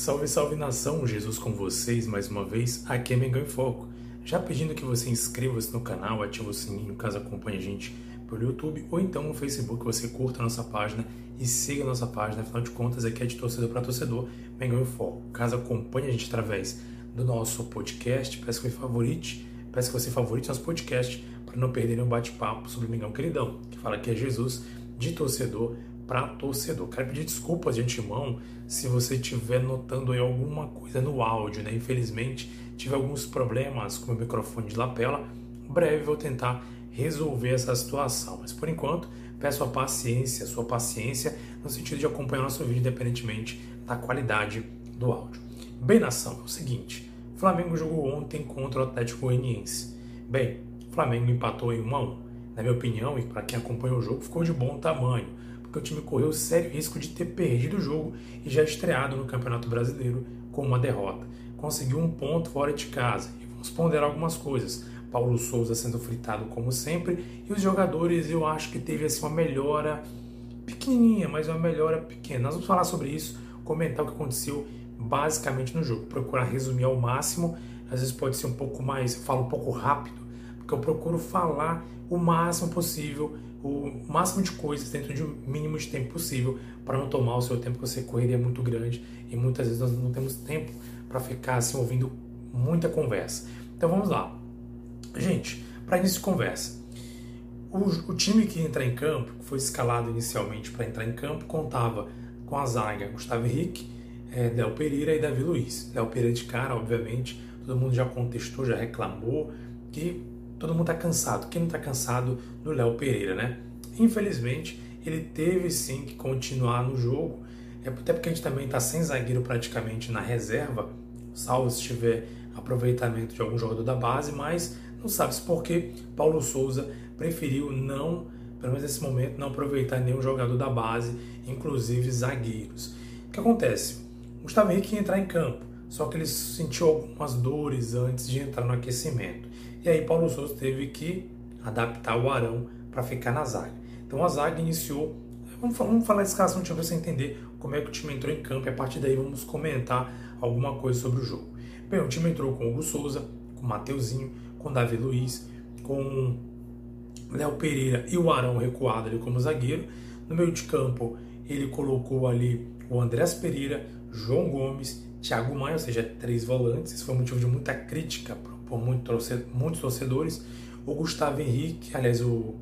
Salve, salve nação, Jesus com vocês mais uma vez, aqui é Mengão em Foco. Já pedindo que você inscreva-se no canal, ative o sininho caso acompanhe a gente pelo YouTube ou então no Facebook, você curta a nossa página e siga a nossa página, afinal de contas aqui é de torcedor para torcedor, Mengão em Foco. Caso acompanhe a gente através do nosso podcast, peço que você favorite, peço que você favorite nosso podcast para não perder um bate-papo sobre o Mengão Queridão, que fala que é Jesus de torcedor para torcedor. Quero pedir desculpas de antemão se você estiver notando aí alguma coisa no áudio, né? Infelizmente, tive alguns problemas com o microfone de lapela. Em breve vou tentar resolver essa situação, mas por enquanto peço a paciência, a sua paciência, no sentido de acompanhar nosso vídeo independentemente da qualidade do áudio. Bem, nação, é o seguinte: Flamengo jogou ontem contra o Atlético Goianiense. Bem, Flamengo empatou em 1 a 1. Na minha opinião, e para quem acompanha o jogo, ficou de bom tamanho porque o time correu sério risco de ter perdido o jogo e já estreado no Campeonato Brasileiro com uma derrota. Conseguiu um ponto fora de casa e vamos ponderar algumas coisas. Paulo Souza sendo fritado como sempre e os jogadores eu acho que teve assim uma melhora pequenininha, mas uma melhora pequena. Nós vamos falar sobre isso, comentar o que aconteceu basicamente no jogo, procurar resumir ao máximo. Às vezes pode ser um pouco mais, eu falo um pouco rápido, porque eu procuro falar o máximo possível o máximo de coisas dentro de um mínimo de tempo possível para não tomar o seu tempo, que você correria muito grande e muitas vezes nós não temos tempo para ficar assim ouvindo muita conversa. Então vamos lá. Gente, para início de conversa, o, o, time que entra em campo, que foi escalado inicialmente para entrar em campo, contava com a zaga Gustavo Henrique, é, Léo Pereira e Davi Luiz. Léo Pereira de cara, obviamente, todo mundo já contestou, já reclamou que todo mundo está cansado. Quem não está cansado do Léo Pereira, né? Infelizmente, ele teve sim que continuar no jogo, é até porque a gente também está sem zagueiro praticamente na reserva, salvo se tiver aproveitamento de algum jogador da base, mas não sabe-se por que Paulo Souza preferiu não, pelo menos nesse momento, não aproveitar nenhum jogador da base, inclusive zagueiros. O que acontece? Gustavo Henrique ia entrar em campo, só que ele sentiu algumas dores antes de entrar no aquecimento. E aí Paulo Souza teve que adaptar o Arão para ficar na zaga. Então a zaga iniciou. Vamos, vamos falar de escalação para você entender como é que o time entrou em campo e a partir daí vamos comentar alguma coisa sobre o jogo. Bem, o time entrou com o Hugo Souza, com o Mateuzinho, com o Davi Luiz, com Léo Pereira e o Arão recuado ali como zagueiro. No meio de campo, ele colocou ali o Andrés Pereira, João Gomes, Thiago Maia, ou seja, três volantes. Isso foi motivo de muita crítica por muitos torcedores. O Gustavo Henrique, aliás, o,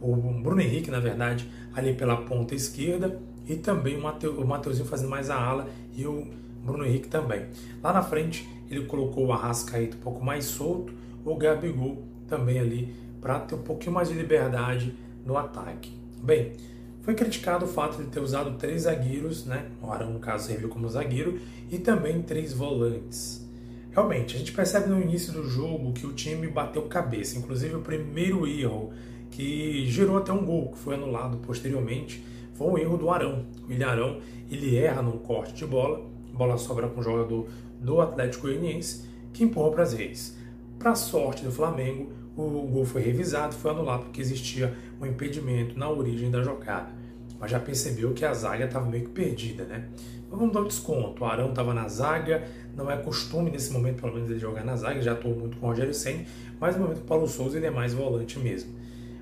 o Bruno Henrique, na verdade, ali pela ponta esquerda. E também o, Mateu, o Mateuzinho fazendo mais a ala e o Bruno Henrique também. Lá na frente, ele colocou o Arrascaeta um pouco mais solto, o Gabigol também ali para ter um pouquinho mais de liberdade no ataque. Bem, foi criticado o fato de ter usado três zagueiros, né? O Arão, no caso, serviu como zagueiro, e também três volantes. Realmente, a gente percebe no início do jogo que o time bateu cabeça, inclusive o primeiro erro que gerou até um gol, que foi anulado posteriormente, foi um erro do Arão. O Ilharão, ele erra no corte de bola, bola sobra com o jogador do Atlético Goianiense, que empurra para as redes. Para sorte do Flamengo, o gol foi revisado, foi anulado porque existia um impedimento na origem da jogada. Mas já percebeu que a zaga estava meio que perdida, né? Mas vamos dar um desconto. O Arão estava na zaga, não é costume nesse momento, pelo menos, ele jogar na zaga, já atuou muito com o Rogério Senna, mas no momento o Paulo Souza ele é mais volante mesmo.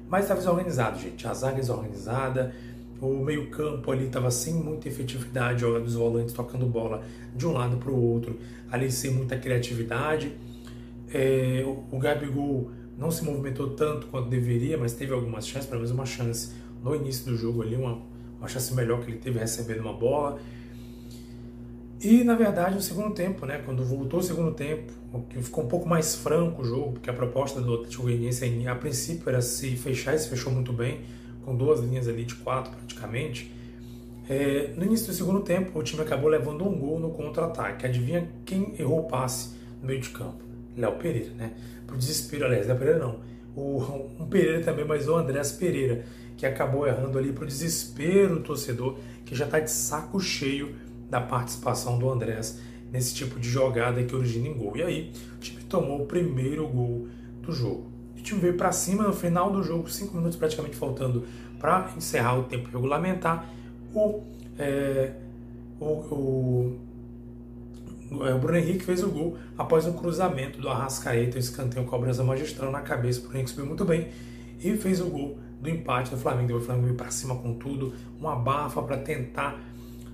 Mas estava desorganizado, gente. A zaga desorganizada, o meio-campo ali estava sem muita efetividade, os volantes tocando bola de um lado para o outro, ali sem muita criatividade. É, o Gabigol não se movimentou tanto quanto deveria, mas teve algumas chances, pelo menos uma chance no início do jogo ali, uma, uma chance melhor que ele teve recebendo uma bola. E na verdade no segundo tempo, né, quando voltou o segundo tempo, que ficou um pouco mais franco o jogo, porque a proposta do Atlético Goianiense a princípio era se fechar e se fechou muito bem, com duas linhas ali de quatro praticamente. É, no início do segundo tempo, o time acabou levando um gol no contra-ataque. Adivinha quem errou o passe no meio de campo? Léo Pereira, né? Pro desespero, aliás, Léo Pereira não. O, um Pereira também, mas o Andrés Pereira, que acabou errando ali pro desespero do torcedor, que já tá de saco cheio da participação do Andrés nesse tipo de jogada que origina em gol. E aí, o time tomou o primeiro gol do jogo. O time veio para cima no final do jogo, cinco minutos praticamente faltando para encerrar o tempo regulamentar. O, é, o, o, o, Bruno Henrique fez o gol após um cruzamento do Arrascaeta, um escanteio cobrança magistral na cabeça. O Bruno Henrique subiu muito bem e fez o gol do empate do Flamengo. O Flamengo para cima com tudo, uma bafa para tentar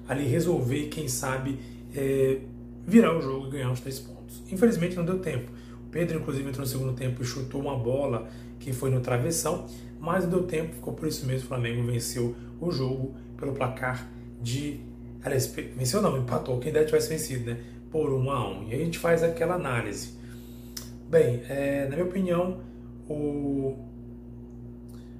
ali resolver e quem sabe é, virar o jogo e ganhar os três pontos. Infelizmente não deu tempo. O Pedro, inclusive, entrou no segundo tempo e chutou uma bola que foi no travessão, mas não deu tempo, ficou por isso mesmo. O Flamengo venceu o jogo pelo placar de. Aliás, venceu não, empatou, quem deve tivesse vencido, né? Por 1 a 1 E aí a gente faz aquela análise. Bem, é, na minha opinião, o.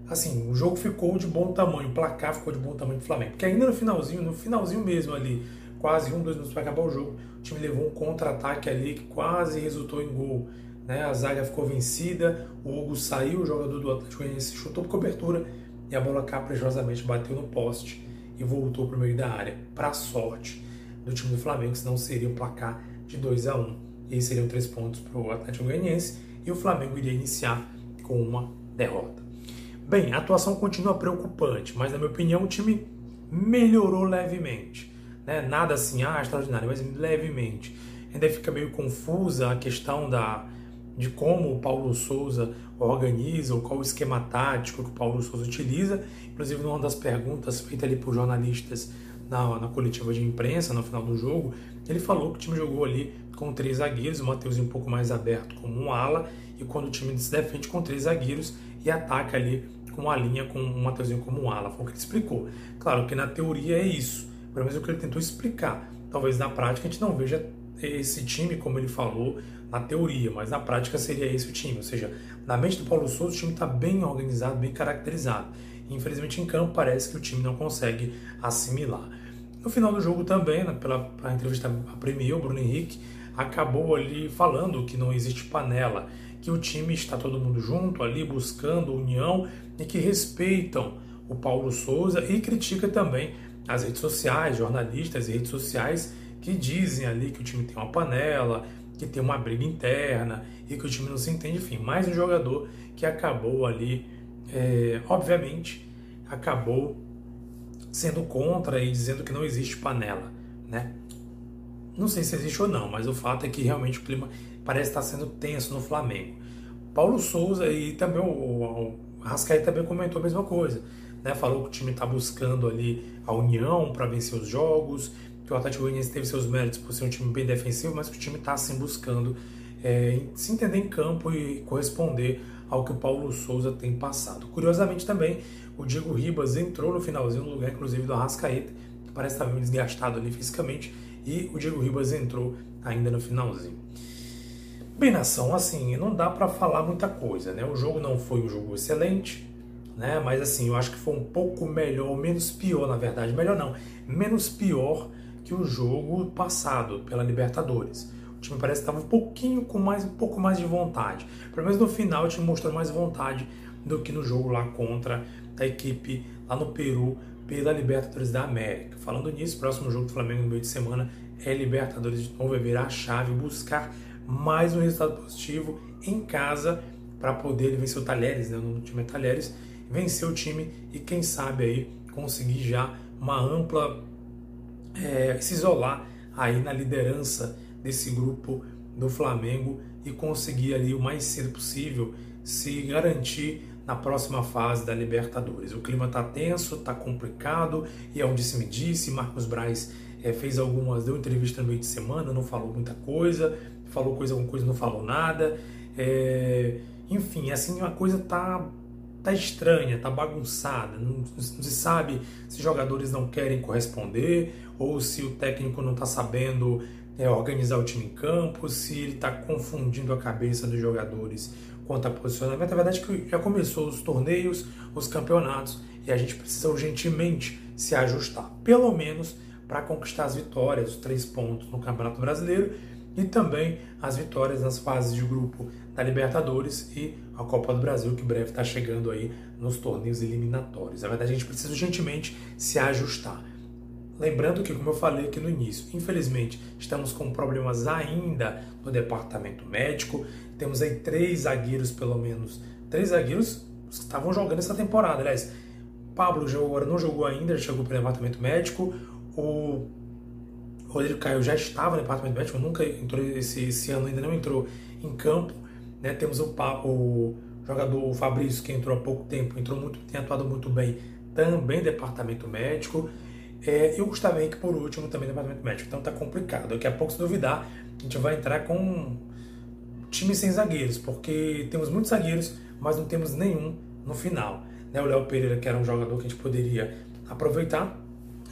Assim, o jogo ficou de bom tamanho, o placar ficou de bom tamanho do Flamengo. Porque ainda no finalzinho, no finalzinho mesmo ali, quase um, dois minutos para acabar o jogo, o time levou um contra-ataque ali que quase resultou em gol. Né? A zaga ficou vencida, o Hugo saiu, o jogador do Atlético Goianiense chutou por cobertura e a bola caprichosamente bateu no poste e voltou para o meio da área. Para sorte do time do Flamengo, senão seria o placar de 2 a 1 um. E aí seriam três pontos para o Atlético Goianiense e o Flamengo iria iniciar com uma derrota. Bem, a atuação continua preocupante, mas na minha opinião o time melhorou levemente. Né? Nada assim, ah, extraordinário, mas levemente. Ainda fica meio confusa a questão da, de como o Paulo Souza organiza, ou qual o esquema tático que o Paulo Souza utiliza. Inclusive, numa das perguntas feitas ali por jornalistas na, na coletiva de imprensa, no final do jogo, ele falou que o time jogou ali com três zagueiros, o Matheus um pouco mais aberto como um ala, e quando o time se defende com três zagueiros e ataca ali com uma linha com o Matheusinho como um ala. Foi o que ele explicou. Claro que na teoria é isso, pelo menos é o que ele tentou explicar. Talvez na prática a gente não veja esse time, como ele falou, na teoria, mas na prática seria esse o time. Ou seja, na mente do Paulo Souza o time está bem organizado, bem caracterizado. E, infelizmente em campo parece que o time não consegue assimilar. No final do jogo também, né, pela entrevista a Premier, o Bruno Henrique acabou ali falando que não existe panela, que o time está todo mundo junto ali buscando união e que respeitam o Paulo Souza e critica também as redes sociais, jornalistas e redes sociais que dizem ali que o time tem uma panela, que tem uma briga interna e que o time não se entende, enfim, mais um jogador que acabou ali, é, obviamente, acabou sendo contra e dizendo que não existe panela, né? Não sei se existe ou não, mas o fato é que realmente o clima parece estar sendo tenso no Flamengo. Paulo Souza e também o, o Rascaeta também comentou a mesma coisa, né? Falou que o time está buscando ali a união para vencer os jogos, que o Atlético Goianiense teve seus méritos por ser um time bem defensivo, mas que o time está assim buscando é, se entender em campo e corresponder ao que o Paulo Souza tem passado. Curiosamente também, o Diego Ribas entrou no finalzinho no lugar, inclusive, do Arrascaeta, que parece estar meio desgastado ali fisicamente, e o Diego Ribas entrou ainda no finalzinho. Bem, nação, assim, não dá para falar muita coisa, né? O jogo não foi um jogo excelente, né? Mas assim, eu acho que foi um pouco melhor, menos pior, na verdade. Melhor não, menos pior que o jogo passado pela Libertadores. O time parece que estava um pouquinho com mais um pouco mais de vontade. Pelo menos no final o time mostrou mais vontade do que no jogo lá contra a equipe lá no Peru pela Libertadores da América. Falando nisso, próximo jogo do Flamengo no meio de semana é Libertadores de novo, é virar a chave, buscar mais um resultado positivo em casa para poder vencer o Talheres, né? no time é Talheres, vencer o time e quem sabe aí conseguir já uma ampla é, se isolar aí na liderança desse grupo do Flamengo e conseguir ali o mais cedo possível se garantir na próxima fase da Libertadores. O clima está tenso, está complicado e é onde se me disse, Marcos Braz é, fez algumas, deu entrevista no meio de semana, não falou muita coisa, falou coisa, alguma coisa, não falou nada. É, enfim, assim, a coisa tá tá estranha, tá bagunçada, não, não, se sabe se jogadores não querem corresponder ou se o técnico não está sabendo é, organizar o time em campo, se ele está confundindo a cabeça dos jogadores quanto a posicionamento. A verdade é que já começou os torneios, os campeonatos e a gente precisa urgentemente se ajustar, pelo menos para conquistar as vitórias, os três pontos no Campeonato Brasileiro e também as vitórias nas fases de grupo da Libertadores e a Copa do Brasil, que breve está chegando aí nos torneios eliminatórios. Na verdade, a gente precisa urgentemente se ajustar. Lembrando que, como eu falei aqui no início, infelizmente estamos com problemas ainda no departamento médico. Temos aí três zagueiros, pelo menos, três zagueiros que estavam jogando essa temporada. Aliás, Pablo jogou agora, não jogou ainda, já chegou para o departamento médico. O Rodrigo Caio já estava no departamento médico, nunca entrou esse, esse ano, ainda não entrou em campo. Né? Temos o, o jogador Fabrício, que entrou há pouco tempo, entrou muito, tem atuado muito bem, também departamento médico. É, e o Gustavo Henrique, por último, também departamento médico. Então tá complicado. Daqui a pouco, se duvidar, a gente vai entrar com um time sem zagueiros, porque temos muitos zagueiros, mas não temos nenhum no final. Né? O Léo Pereira, que era um jogador que a gente poderia aproveitar,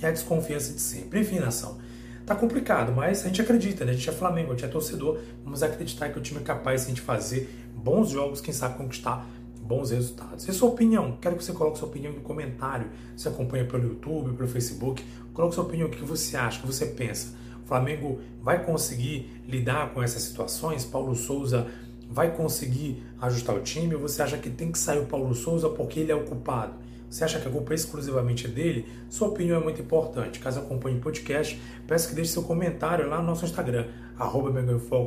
é a desconfiança de sempre. Enfim, nação. Tá complicado, mas a gente acredita, né? A gente é Flamengo, a gente é torcedor. Vamos acreditar que o time é capaz de fazer bons jogos, quem sabe conquistar bons resultados. E sua opinião? Quero que você coloque sua opinião no comentário. Você acompanha pelo YouTube, pelo Facebook. Coloque sua opinião, o que você acha, o que você pensa. O Flamengo vai conseguir lidar com essas situações? Paulo Souza vai conseguir ajustar o time? Ou você acha que tem que sair o Paulo Souza porque ele é o culpado? Você acha que a culpa é exclusivamente dele? Sua opinião é muito importante. Caso acompanhe o podcast, peço que deixe seu comentário lá no nosso Instagram, arroba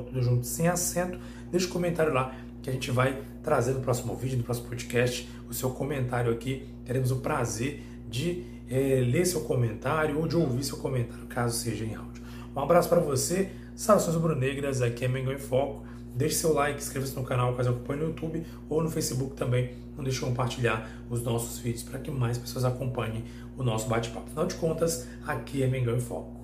tudo junto, sem acento. Deixe o um comentário lá que a gente vai trazer no próximo vídeo, no próximo podcast, o seu comentário aqui. Teremos o prazer de é, ler seu comentário ou de ouvir seu comentário, caso seja em áudio. Um abraço para você, saudações rubro-negras, aqui é Mengão em Foco. Deixe seu like, inscreva-se no canal caso acompanhe no YouTube ou no Facebook também. Não deixe de compartilhar os nossos vídeos para que mais pessoas acompanhem o nosso bate-papo. Afinal de contas, aqui é Mengão em Foco.